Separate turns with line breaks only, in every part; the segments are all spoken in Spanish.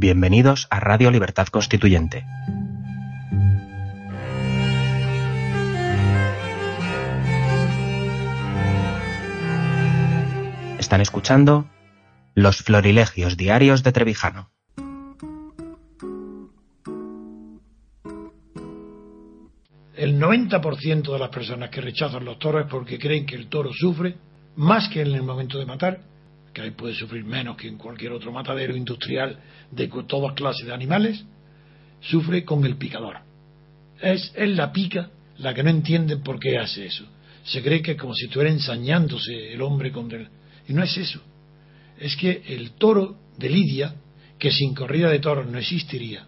Bienvenidos a Radio Libertad Constituyente. Están escuchando Los Florilegios Diarios de Trevijano.
El 90% de las personas que rechazan los toros es porque creen que el toro sufre más que en el momento de matar que ahí puede sufrir menos que en cualquier otro matadero industrial de todas clases de animales, sufre con el picador. Es, es la pica la que no entiende por qué hace eso. Se cree que es como si estuviera ensañándose el hombre con el... Y no es eso. Es que el toro de Lidia, que sin corrida de toros no existiría,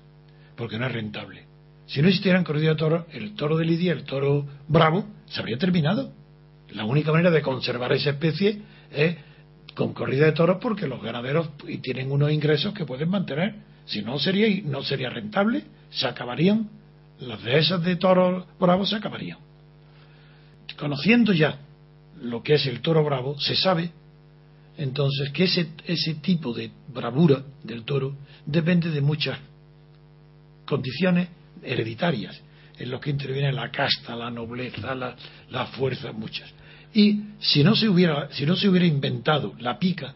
porque no es rentable. Si no existieran corrida de toros, el toro de Lidia, el toro bravo, se habría terminado. La única manera de conservar esa especie es con corrida de toros porque los ganaderos tienen unos ingresos que pueden mantener. Si no sería, no sería rentable, se acabarían, las dehesas de toros bravos se acabarían. Conociendo ya lo que es el toro bravo, se sabe entonces que ese, ese tipo de bravura del toro depende de muchas condiciones hereditarias, en los que interviene la casta, la nobleza, la, la fuerza, muchas. Y si no se hubiera, si no se hubiera inventado la pica,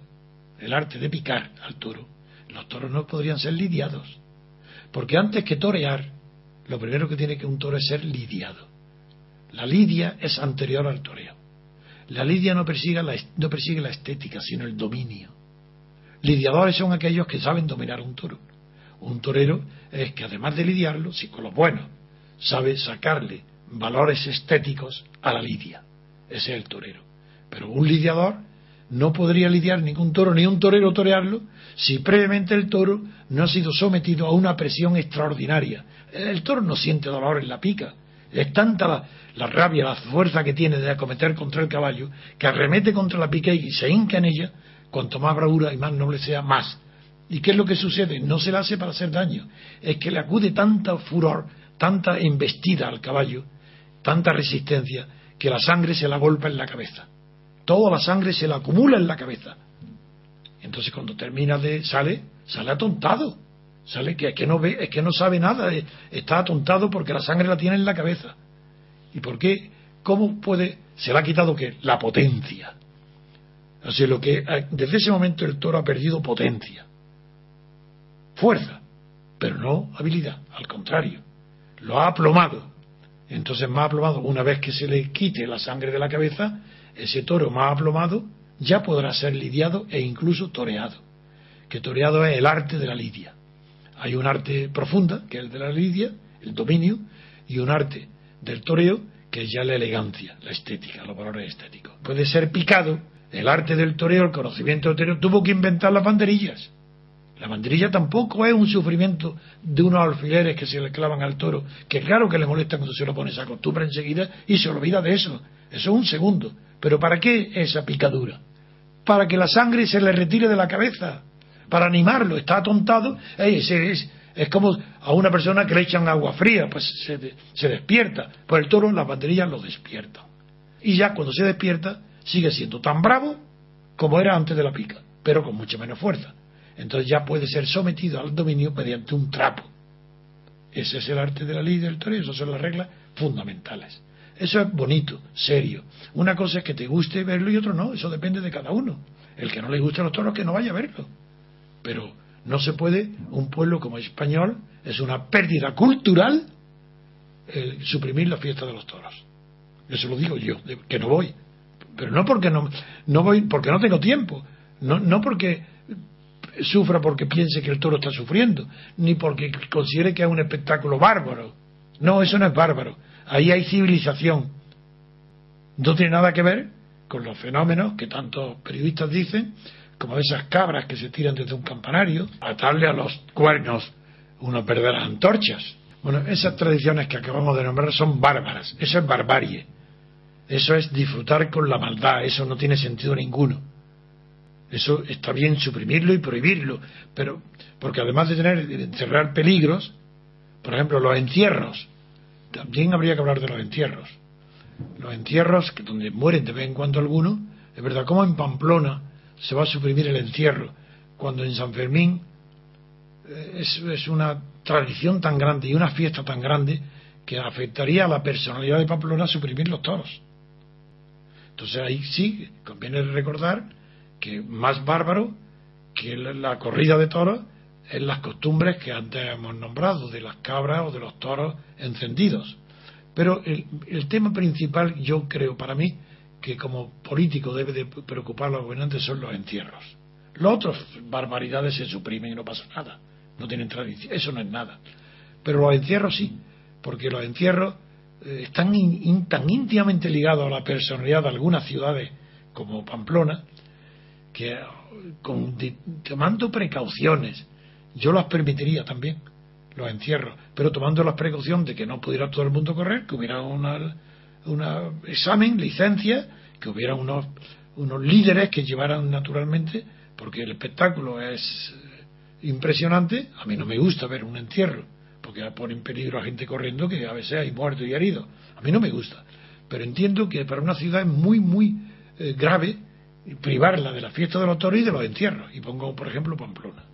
el arte de picar al toro, los toros no podrían ser lidiados. Porque antes que torear, lo primero que tiene que un toro es ser lidiado. La lidia es anterior al toreo. La lidia no persigue la, no persigue la estética, sino el dominio. Lidiadores son aquellos que saben dominar un toro. Un torero es que además de lidiarlo, si con los buenos, sabe sacarle valores estéticos a la lidia. Ese es el torero. Pero un lidiador no podría lidiar ningún toro ni un torero torearlo si previamente el toro no ha sido sometido a una presión extraordinaria. El toro no siente dolor en la pica. Es tanta la, rabia, la fuerza que tiene de acometer contra el caballo que arremete contra la pica y se hinca en ella. Cuanto más bravura y más noble sea, más. ¿Y qué es lo que sucede? No se la hace para hacer daño. Es que le acude tanta furor, tanta embestida al caballo, tanta resistencia, que la sangre se la golpa en la cabeza. Toda la sangre se la acumula en la cabeza. Entonces cuando termina de sale, sale atontado. Sale que, que no ve, es que no sabe nada, eh, está atontado porque la sangre la tiene en la cabeza. ¿Y por qué? ¿Cómo puede? Se le ha quitado que la potencia. Así lo que eh, desde ese momento el toro ha perdido potencia, fuerza, pero no habilidad, al contrario, lo ha aplomado. Entonces, más aplomado, una vez que se le quite la sangre de la cabeza, ese toro más aplomado ya podrá ser lidiado e incluso toreado. Que toreado es el arte de la lidia. Hay un arte profunda, que es el de la lidia, el dominio, y un arte del toreo, que es ya la elegancia, la estética, los valores estéticos. Puede ser picado, el arte del toreo, el conocimiento del toreo, tuvo que inventar las banderillas la banderilla tampoco es un sufrimiento de unos alfileres que se le clavan al toro, que claro que le molesta cuando se lo pone, se acostumbra enseguida y se olvida de eso. Eso es un segundo. Pero ¿para qué esa picadura? Para que la sangre se le retire de la cabeza, para animarlo. Está atontado, es, es, como a una persona que le echan agua fría, pues se, se despierta. Pues el toro, las banderillas lo despiertan. Y ya cuando se despierta, sigue siendo tan bravo como era antes de la pica, pero con mucha menos fuerza entonces ya puede ser sometido al dominio mediante un trapo. Ese es el arte de la ley del toreo, esas son las reglas fundamentales. Eso es bonito, serio. Una cosa es que te guste verlo y otro no, eso depende de cada uno. El que no le guste los toros, que no vaya a verlo. Pero no se puede, un pueblo como español, es una pérdida cultural suprimir la fiesta de los toros. Eso lo digo yo, que no voy. Pero no porque no, no voy, porque no tengo tiempo. No, no porque sufra porque piense que el toro está sufriendo, ni porque considere que es un espectáculo bárbaro. No, eso no es bárbaro. Ahí hay civilización. No tiene nada que ver con los fenómenos que tantos periodistas dicen, como esas cabras que se tiran desde un campanario, atarle a los cuernos unas verdaderas antorchas. Bueno, esas tradiciones que acabamos de nombrar son bárbaras, eso es barbarie, eso es disfrutar con la maldad, eso no tiene sentido ninguno. Eso está bien suprimirlo y prohibirlo, pero porque además de tener encerrar peligros, por ejemplo, los encierros, también habría que hablar de los entierros. Los entierros, donde mueren de vez en cuando algunos, es verdad, como en Pamplona se va a suprimir el encierro, cuando en San Fermín eh, es, es una tradición tan grande y una fiesta tan grande que afectaría a la personalidad de Pamplona suprimir los toros. Entonces ahí sí conviene recordar que más bárbaro que la corrida de toros es las costumbres que antes hemos nombrado, de las cabras o de los toros encendidos. Pero el, tema principal, yo creo para mí, que como político debe de preocupar a los gobernantes son los encierros. Los otros barbaridades se suprimen y no pasa nada. No tienen tradición. Eso no es nada. Pero los encierros sí, porque los encierros eh, están tan íntimamente ligados a la personalidad de algunas ciudades como Pamplona, que con, tomando precauciones, yo las permitiría también, los encierros, pero tomando las precauciones de que no pudiera todo el mundo correr, que hubiera un examen, licencia, que hubiera unos, unos líderes que llevaran naturalmente, porque el espectáculo es impresionante, a mí no me gusta ver un entierro, porque pone en peligro a gente corriendo que a veces hay muertos y heridos. A mí no me gusta. Pero entiendo que para una ciudad es muy, muy eh, grave privarla de la fiesta de los toros y de los entierros. Y pongo, por ejemplo, Pamplona.